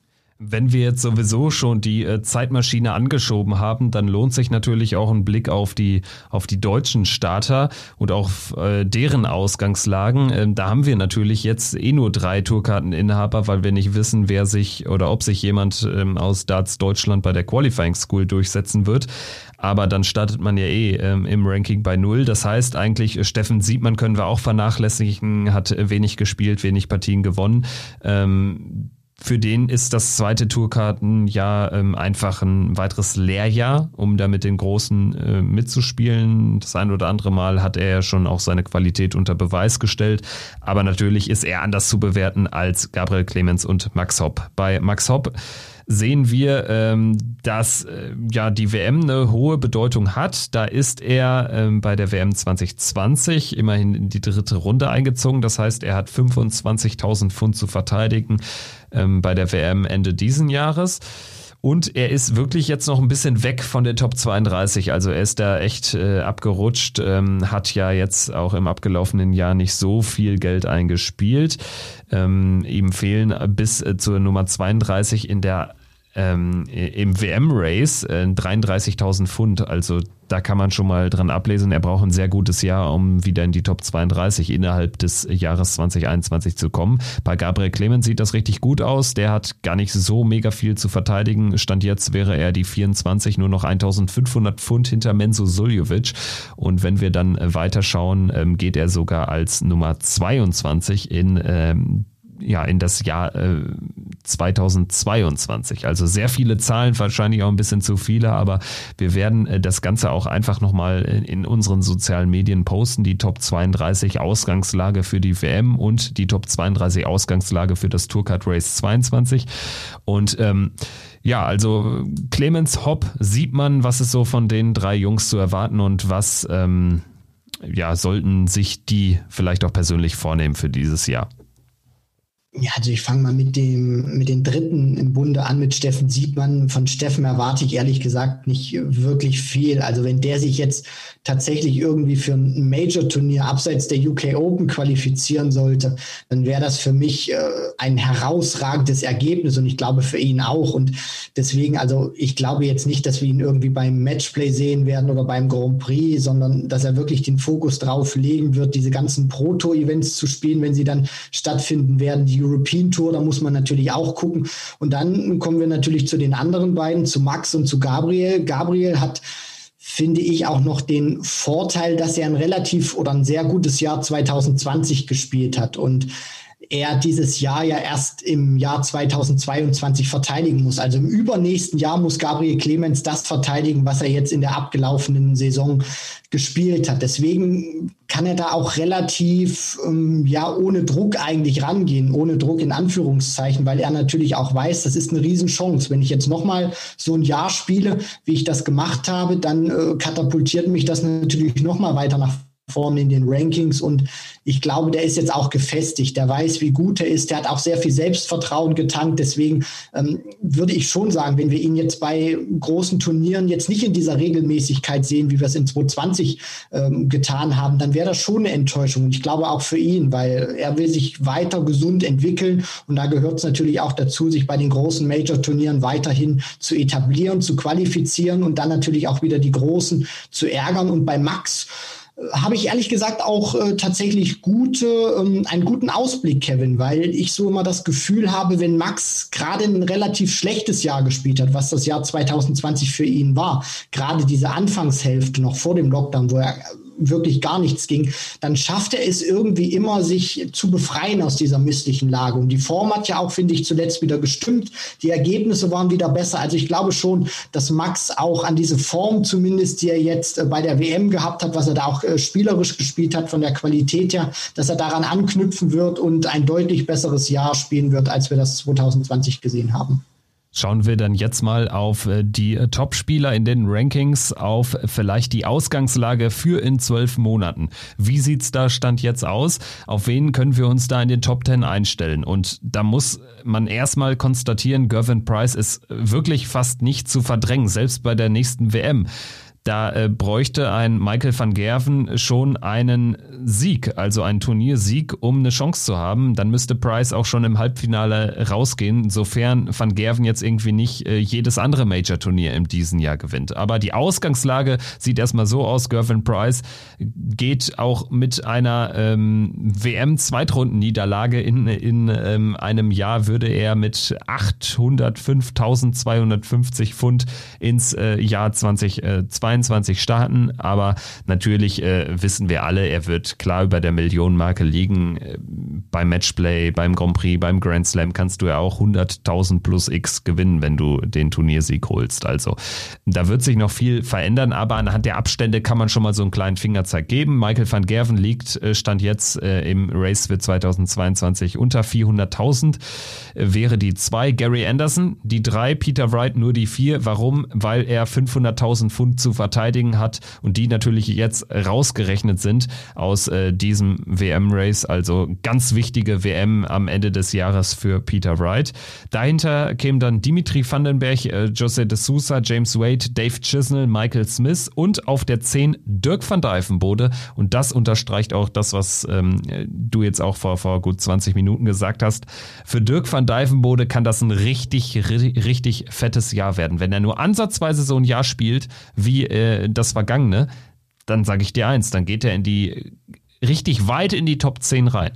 Wenn wir jetzt sowieso schon die äh, Zeitmaschine angeschoben haben, dann lohnt sich natürlich auch ein Blick auf die, auf die deutschen Starter und auf äh, deren Ausgangslagen. Ähm, da haben wir natürlich jetzt eh nur drei Tourkarteninhaber, weil wir nicht wissen, wer sich oder ob sich jemand ähm, aus Darts Deutschland bei der Qualifying School durchsetzen wird. Aber dann startet man ja eh ähm, im Ranking bei Null. Das heißt eigentlich, äh, Steffen Siebmann können wir auch vernachlässigen, hat wenig gespielt, wenig Partien gewonnen. Für den ist das zweite Tourkartenjahr ähm, einfach ein weiteres Lehrjahr, um da mit den Großen äh, mitzuspielen. Das ein oder andere Mal hat er ja schon auch seine Qualität unter Beweis gestellt. Aber natürlich ist er anders zu bewerten als Gabriel Clemens und Max Hopp. Bei Max Hopp sehen wir, ähm, dass äh, ja die WM eine hohe Bedeutung hat. Da ist er ähm, bei der WM 2020 immerhin in die dritte Runde eingezogen. Das heißt, er hat 25.000 Pfund zu verteidigen ähm, bei der WM Ende diesen Jahres. Und er ist wirklich jetzt noch ein bisschen weg von der Top 32. Also er ist da echt äh, abgerutscht, ähm, hat ja jetzt auch im abgelaufenen Jahr nicht so viel Geld eingespielt. Ähm, ihm fehlen bis äh, zur Nummer 32 in der ähm, im WM-Race äh, 33.000 Pfund. Also da kann man schon mal dran ablesen. Er braucht ein sehr gutes Jahr, um wieder in die Top 32 innerhalb des Jahres 2021 zu kommen. Bei Gabriel Clemens sieht das richtig gut aus. Der hat gar nicht so mega viel zu verteidigen. Stand jetzt wäre er die 24 nur noch 1500 Pfund hinter Menzo Suljovic. Und wenn wir dann weiterschauen, ähm, geht er sogar als Nummer 22 in ähm, ja, in das Jahr äh, 2022. Also sehr viele Zahlen, wahrscheinlich auch ein bisschen zu viele, aber wir werden äh, das Ganze auch einfach nochmal in, in unseren sozialen Medien posten. Die Top 32 Ausgangslage für die WM und die Top 32 Ausgangslage für das Tourcard Race 22. Und ähm, ja, also Clemens Hopp sieht man, was ist so von den drei Jungs zu erwarten und was ähm, ja, sollten sich die vielleicht auch persönlich vornehmen für dieses Jahr. Ja, also ich fange mal mit dem, mit den Dritten im Bunde an, mit Steffen Siebmann. Von Steffen erwarte ich ehrlich gesagt nicht wirklich viel. Also wenn der sich jetzt tatsächlich irgendwie für ein Major-Turnier abseits der UK Open qualifizieren sollte, dann wäre das für mich äh, ein herausragendes Ergebnis und ich glaube für ihn auch. Und deswegen, also ich glaube jetzt nicht, dass wir ihn irgendwie beim Matchplay sehen werden oder beim Grand Prix, sondern dass er wirklich den Fokus drauf legen wird, diese ganzen Proto-Events zu spielen, wenn sie dann stattfinden werden, die European Tour, da muss man natürlich auch gucken. Und dann kommen wir natürlich zu den anderen beiden, zu Max und zu Gabriel. Gabriel hat finde ich auch noch den Vorteil, dass er ein relativ oder ein sehr gutes Jahr 2020 gespielt hat und er dieses Jahr ja erst im Jahr 2022 verteidigen muss. Also im übernächsten Jahr muss Gabriel Clemens das verteidigen, was er jetzt in der abgelaufenen Saison gespielt hat. Deswegen kann er da auch relativ ähm, ja ohne Druck eigentlich rangehen, ohne Druck in Anführungszeichen, weil er natürlich auch weiß, das ist eine Riesenchance. Wenn ich jetzt nochmal so ein Jahr spiele, wie ich das gemacht habe, dann äh, katapultiert mich das natürlich nochmal weiter nach Form in den Rankings und ich glaube, der ist jetzt auch gefestigt. Der weiß, wie gut er ist. Der hat auch sehr viel Selbstvertrauen getankt. Deswegen ähm, würde ich schon sagen, wenn wir ihn jetzt bei großen Turnieren jetzt nicht in dieser Regelmäßigkeit sehen, wie wir es in 2020 ähm, getan haben, dann wäre das schon eine Enttäuschung. Und ich glaube auch für ihn, weil er will sich weiter gesund entwickeln. Und da gehört es natürlich auch dazu, sich bei den großen Major-Turnieren weiterhin zu etablieren, zu qualifizieren und dann natürlich auch wieder die Großen zu ärgern. Und bei Max, habe ich ehrlich gesagt auch äh, tatsächlich gute, ähm, einen guten Ausblick, Kevin, weil ich so immer das Gefühl habe, wenn Max gerade ein relativ schlechtes Jahr gespielt hat, was das Jahr 2020 für ihn war, gerade diese Anfangshälfte noch vor dem Lockdown, wo er wirklich gar nichts ging, dann schafft er es irgendwie immer, sich zu befreien aus dieser misslichen Lage. Und die Form hat ja auch, finde ich, zuletzt wieder gestimmt. Die Ergebnisse waren wieder besser. Also ich glaube schon, dass Max auch an diese Form zumindest, die er jetzt äh, bei der WM gehabt hat, was er da auch äh, spielerisch gespielt hat von der Qualität her, dass er daran anknüpfen wird und ein deutlich besseres Jahr spielen wird, als wir das 2020 gesehen haben. Schauen wir dann jetzt mal auf äh, die äh, Top-Spieler in den Rankings, auf vielleicht die Ausgangslage für in zwölf Monaten. Wie sieht's da Stand jetzt aus? Auf wen können wir uns da in den Top Ten einstellen? Und da muss man erstmal konstatieren, Gervin Price ist wirklich fast nicht zu verdrängen, selbst bei der nächsten WM. Da äh, bräuchte ein Michael van Gerven schon einen Sieg, also einen Turniersieg, um eine Chance zu haben. Dann müsste Price auch schon im Halbfinale rausgehen, sofern van Gerven jetzt irgendwie nicht äh, jedes andere Major-Turnier in diesem Jahr gewinnt. Aber die Ausgangslage sieht erstmal so aus. Gervin Price geht auch mit einer ähm, WM-Zweitrunden-Niederlage in, in ähm, einem Jahr, würde er mit 805.250 Pfund ins äh, Jahr 2022 22 starten, aber natürlich äh, wissen wir alle, er wird klar über der Millionenmarke liegen. Äh, beim Matchplay, beim Grand Prix, beim Grand Slam kannst du ja auch 100.000 plus X gewinnen, wenn du den Turniersieg holst. Also da wird sich noch viel verändern, aber anhand der Abstände kann man schon mal so einen kleinen Fingerzeig geben. Michael van Gerven liegt, äh, stand jetzt äh, im Race für 2022 unter 400.000, äh, wäre die zwei Gary Anderson, die drei Peter Wright nur die vier. Warum? Weil er 500.000 Pfund zu verteidigen hat und die natürlich jetzt rausgerechnet sind aus äh, diesem WM-Race. Also ganz wichtige WM am Ende des Jahres für Peter Wright. Dahinter kämen dann Dimitri Vandenberg, äh, Jose de Sousa, James Wade, Dave Chisnell, Michael Smith und auf der 10 Dirk van Dijvenbode. Und das unterstreicht auch das, was ähm, du jetzt auch vor, vor gut 20 Minuten gesagt hast. Für Dirk van Dijvenbode kann das ein richtig, richtig fettes Jahr werden. Wenn er nur ansatzweise so ein Jahr spielt, wie äh, das Vergangene, dann sage ich dir eins, dann geht er in die richtig weit in die Top 10 rein.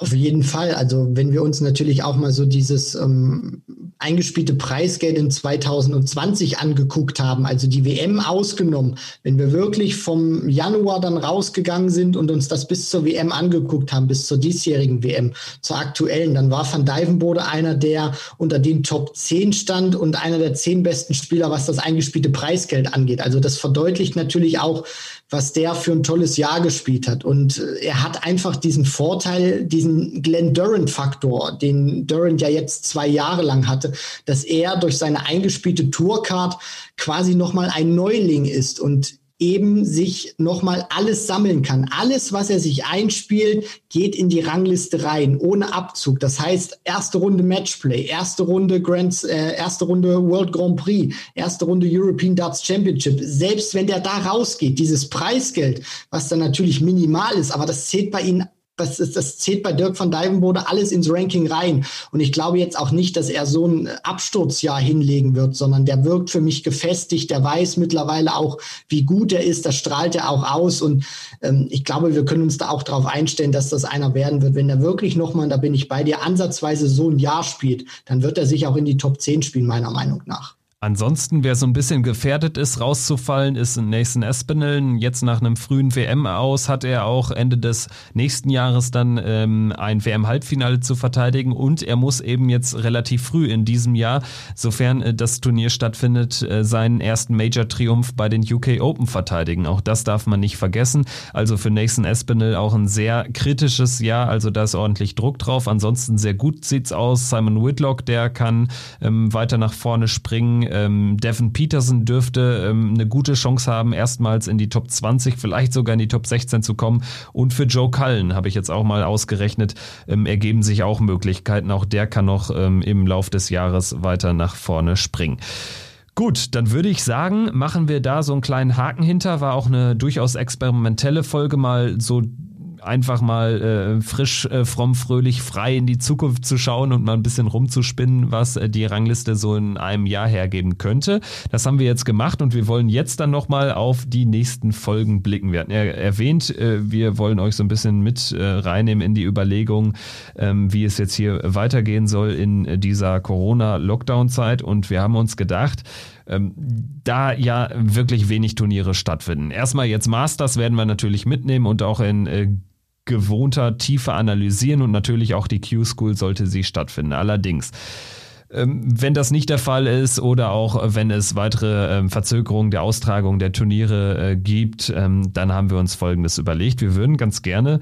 Auf jeden Fall. Also wenn wir uns natürlich auch mal so dieses ähm, eingespielte Preisgeld in 2020 angeguckt haben, also die WM ausgenommen, wenn wir wirklich vom Januar dann rausgegangen sind und uns das bis zur WM angeguckt haben, bis zur diesjährigen WM, zur aktuellen, dann war Van Dijvenbode einer, der unter den Top 10 stand und einer der zehn besten Spieler, was das eingespielte Preisgeld angeht. Also das verdeutlicht natürlich auch, was der für ein tolles Jahr gespielt hat. Und äh, er hat einfach diesen Vorteil, diesen Glenn Durant-Faktor, den Durant ja jetzt zwei Jahre lang hatte, dass er durch seine eingespielte Tourcard quasi nochmal ein Neuling ist und eben sich nochmal alles sammeln kann. Alles, was er sich einspielt, geht in die Rangliste rein, ohne Abzug. Das heißt, erste Runde Matchplay, erste Runde Grand, äh, erste Runde World Grand Prix, erste Runde European Darts Championship. Selbst wenn der da rausgeht, dieses Preisgeld, was dann natürlich minimal ist, aber das zählt bei ihnen das, ist, das zählt bei Dirk van Dijvenbode alles ins Ranking rein. Und ich glaube jetzt auch nicht, dass er so ein Absturzjahr hinlegen wird, sondern der wirkt für mich gefestigt. Der weiß mittlerweile auch, wie gut er ist. Das strahlt er auch aus. Und ähm, ich glaube, wir können uns da auch darauf einstellen, dass das einer werden wird. Wenn er wirklich nochmal, da bin ich bei dir, ansatzweise so ein Jahr spielt, dann wird er sich auch in die Top 10 spielen, meiner Meinung nach. Ansonsten, wer so ein bisschen gefährdet ist, rauszufallen, ist Nathan Espinel. Jetzt nach einem frühen WM aus hat er auch Ende des nächsten Jahres dann ähm, ein WM-Halbfinale zu verteidigen und er muss eben jetzt relativ früh in diesem Jahr, sofern äh, das Turnier stattfindet, äh, seinen ersten Major-Triumph bei den UK Open verteidigen. Auch das darf man nicht vergessen. Also für Nathan Espinel auch ein sehr kritisches Jahr, also da ist ordentlich Druck drauf. Ansonsten sehr gut sieht's aus. Simon Whitlock, der kann ähm, weiter nach vorne springen Ähm, Devin Peterson dürfte ähm, eine gute Chance haben, erstmals in die Top 20, vielleicht sogar in die Top 16 zu kommen. Und für Joe Cullen habe ich jetzt auch mal ausgerechnet, ähm, ergeben sich auch Möglichkeiten. Auch der kann noch ähm, im Lauf des Jahres weiter nach vorne springen. Gut, dann würde ich sagen, machen wir da so einen kleinen Haken hinter. War auch eine durchaus experimentelle Folge, mal so einfach mal äh, frisch, äh, fromm, fröhlich, frei in die Zukunft zu schauen und mal ein bisschen rumzuspinnen, was äh, die Rangliste so in einem Jahr hergeben könnte. Das haben wir jetzt gemacht und wir wollen jetzt dann nochmal auf die nächsten Folgen blicken. Wir hatten ja erwähnt, äh, wir wollen euch so ein bisschen mit äh, reinnehmen in die Überlegung, ähm, wie es jetzt hier weitergehen soll in dieser Corona-Lockdown-Zeit und wir haben uns gedacht, ähm, da ja wirklich wenig Turniere stattfinden. Erstmal jetzt Masters werden wir natürlich mitnehmen und auch in äh, gewohnter Tiefe analysieren und natürlich auch die Q-School sollte sie stattfinden. Allerdings ähm, wenn das nicht der Fall ist oder auch wenn es weitere ähm, Verzögerungen der Austragung der Turniere äh, gibt, ähm, dann haben wir uns Folgendes überlegt. Wir würden ganz gerne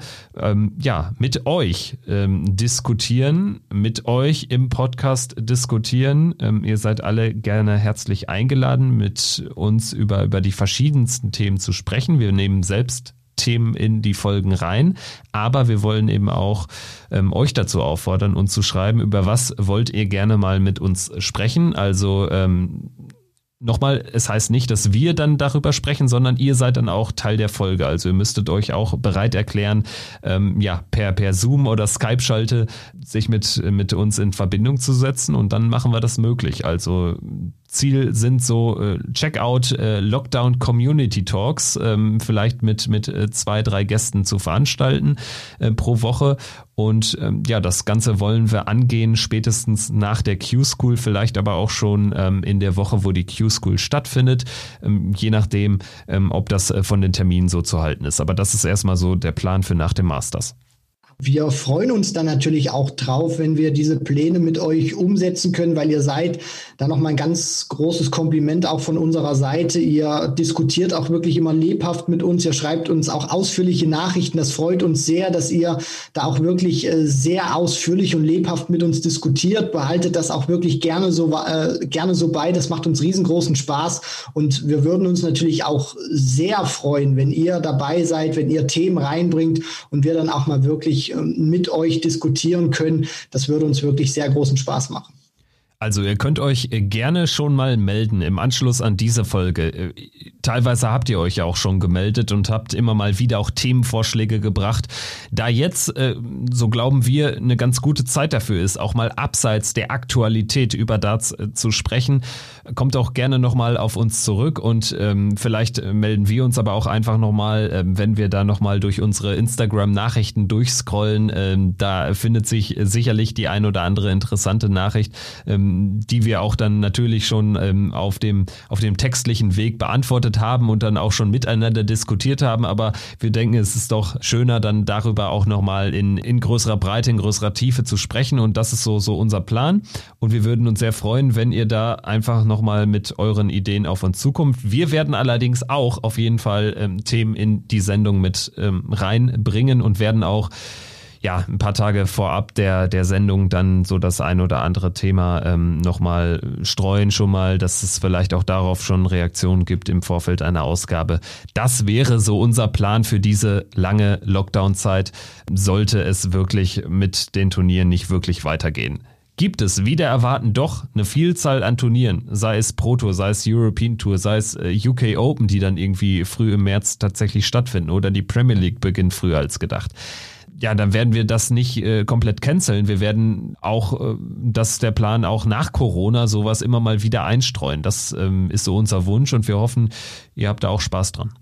ja, mit euch diskutieren, mit euch im Podcast diskutieren. ihr seid alle gerne herzlich eingeladen, mit uns über, über die verschiedensten Themen zu sprechen. Wir nehmen selbst Themen in die Folgen rein. Aber wir wollen eben auch ähm, euch dazu auffordern, uns zu schreiben, über was wollt ihr gerne mal mit uns sprechen. Also ähm, Nochmal, es heißt nicht, dass wir dann darüber sprechen, sondern ihr seid dann auch Teil der Folge. Also ihr müsstet euch auch bereit erklären, ähm, ja, per, per Zoom oder Skype-Schalte sich mit, mit uns in Verbindung zu setzen und dann machen wir das möglich. Also Ziel sind so äh, Checkout äh, Lockdown Community Talks, ähm, vielleicht mit, mit äh, zwei, drei Gästen zu veranstalten äh, pro Woche. Und ähm, ja, das Ganze wollen wir angehen, spätestens nach der Q-School, vielleicht aber auch schon ähm, in der Woche, wo die Q-School stattfindet, ähm, je nachdem, ähm, ob das äh, von den Terminen so zu halten ist. Aber das ist erstmal so der Plan für nach dem Masters. Wir freuen uns dann natürlich auch drauf, wenn wir diese Pläne mit euch umsetzen können, weil ihr seid da nochmal ein ganz großes Kompliment auch von unserer Seite. Ihr diskutiert auch wirklich immer lebhaft mit uns. Ihr schreibt uns auch ausführliche Nachrichten. Das freut uns sehr, dass ihr da auch wirklich äh, sehr ausführlich und lebhaft mit uns diskutiert. Behaltet das auch wirklich gerne so, äh, gerne so bei. Das macht uns riesengroßen Spaß. Und wir würden uns natürlich auch sehr freuen, wenn ihr dabei seid, wenn ihr Themen reinbringt und wir dann auch mal wirklich ähm, mit euch diskutieren können. Das würde uns wirklich sehr großen Spaß machen. Also ihr könnt euch äh, gerne schon mal melden im Anschluss an diese Folge. Äh, teilweise habt ihr euch ja auch schon gemeldet und habt immer mal wieder auch Themenvorschläge gebracht. Da jetzt, äh, so glauben wir, eine ganz gute Zeit dafür ist, auch mal abseits der Aktualität über Darts zu sprechen, kommt auch gerne nochmal auf uns zurück und ähm, vielleicht melden wir uns aber auch einfach nochmal, ähm, wenn wir da nochmal durch unsere Instagram-Nachrichten durchscrollen. Ähm, da findet sich sicherlich die ein oder andere interessante Nachricht ähm, die wir auch dann natürlich schon ähm, auf, dem, auf dem textlichen Weg beantwortet haben und dann auch schon miteinander diskutiert haben. Aber wir denken, es ist doch schöner, dann darüber auch nochmal in, in größerer Breite, in größerer Tiefe zu sprechen. Und das ist so, so unser Plan. Und wir würden uns sehr freuen, wenn ihr da einfach nochmal mit euren Ideen auf uns zukommt. Wir werden allerdings auch auf jeden Fall ähm, Themen in die Sendung mit ähm, reinbringen und werden auch ja, ein paar Tage vorab der, der Sendung dann so das ein oder andere Thema ähm, nochmal streuen schon mal, dass es vielleicht auch darauf schon Reaktionen gibt im Vorfeld einer Ausgabe. Das wäre so unser Plan für diese lange Lockdown-Zeit, sollte es wirklich mit den Turnieren nicht wirklich weitergehen gibt es wieder erwarten doch eine Vielzahl an Turnieren, sei es Pro Tour, sei es European Tour, sei es äh, UK Open, die dann irgendwie früh im März tatsächlich stattfinden oder die Premier League beginnt früher als gedacht ja, dann werden wir das nicht äh, komplett canceln. Wir werden auch, äh, das ist der Plan, auch nach Corona sowas immer mal wieder einstreuen. Das ähm, ist so unser Wunsch und wir hoffen, ihr habt da auch Spaß dran.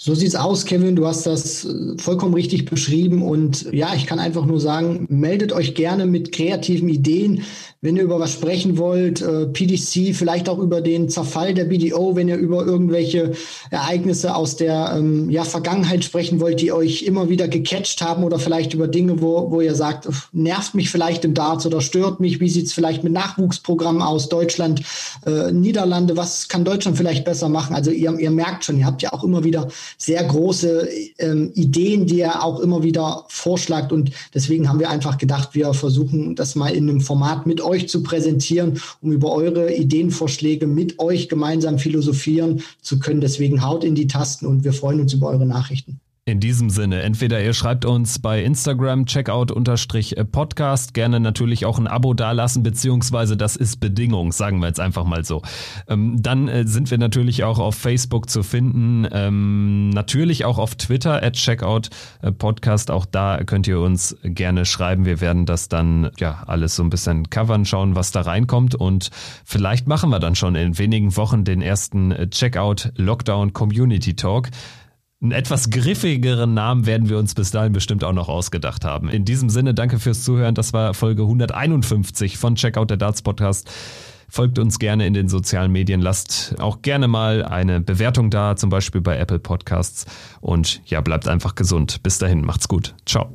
So sieht's aus, Kevin. Du hast das äh, vollkommen richtig beschrieben. Und ja, ich kann einfach nur sagen, meldet euch gerne mit kreativen Ideen, wenn ihr über was sprechen wollt. Äh, PDC, vielleicht auch über den Zerfall der BDO, wenn ihr über irgendwelche Ereignisse aus der ähm, ja, Vergangenheit sprechen wollt, die euch immer wieder gecatcht haben oder vielleicht über Dinge, wo, wo ihr sagt, nervt mich vielleicht im Darts oder stört mich. Wie sieht's vielleicht mit Nachwuchsprogrammen aus? Deutschland, äh, Niederlande, was kann Deutschland vielleicht besser machen? Also ihr, ihr merkt schon, ihr habt ja auch immer wieder sehr große ähm, Ideen, die er auch immer wieder vorschlagt. Und deswegen haben wir einfach gedacht, wir versuchen das mal in einem Format mit euch zu präsentieren, um über eure Ideenvorschläge mit euch gemeinsam philosophieren zu können. Deswegen haut in die Tasten und wir freuen uns über eure Nachrichten. In diesem Sinne, entweder ihr schreibt uns bei Instagram checkout-podcast, gerne natürlich auch ein Abo dalassen, beziehungsweise das ist Bedingung, sagen wir jetzt einfach mal so. Ähm, dann äh, sind wir natürlich auch auf Facebook zu finden, ähm, natürlich auch auf Twitter at checkout-podcast, auch da könnt ihr uns gerne schreiben. Wir werden das dann ja alles so ein bisschen covern, schauen, was da reinkommt und vielleicht machen wir dann schon in wenigen Wochen den ersten Checkout Lockdown Community Talk. Einen etwas griffigeren Namen werden wir uns bis dahin bestimmt auch noch ausgedacht haben. In diesem Sinne, danke fürs Zuhören. Das war Folge 151 von Checkout der Darts Podcast. Folgt uns gerne in den sozialen Medien, lasst auch gerne mal eine Bewertung da, zum Beispiel bei Apple Podcasts. Und ja, bleibt einfach gesund. Bis dahin, macht's gut. Ciao.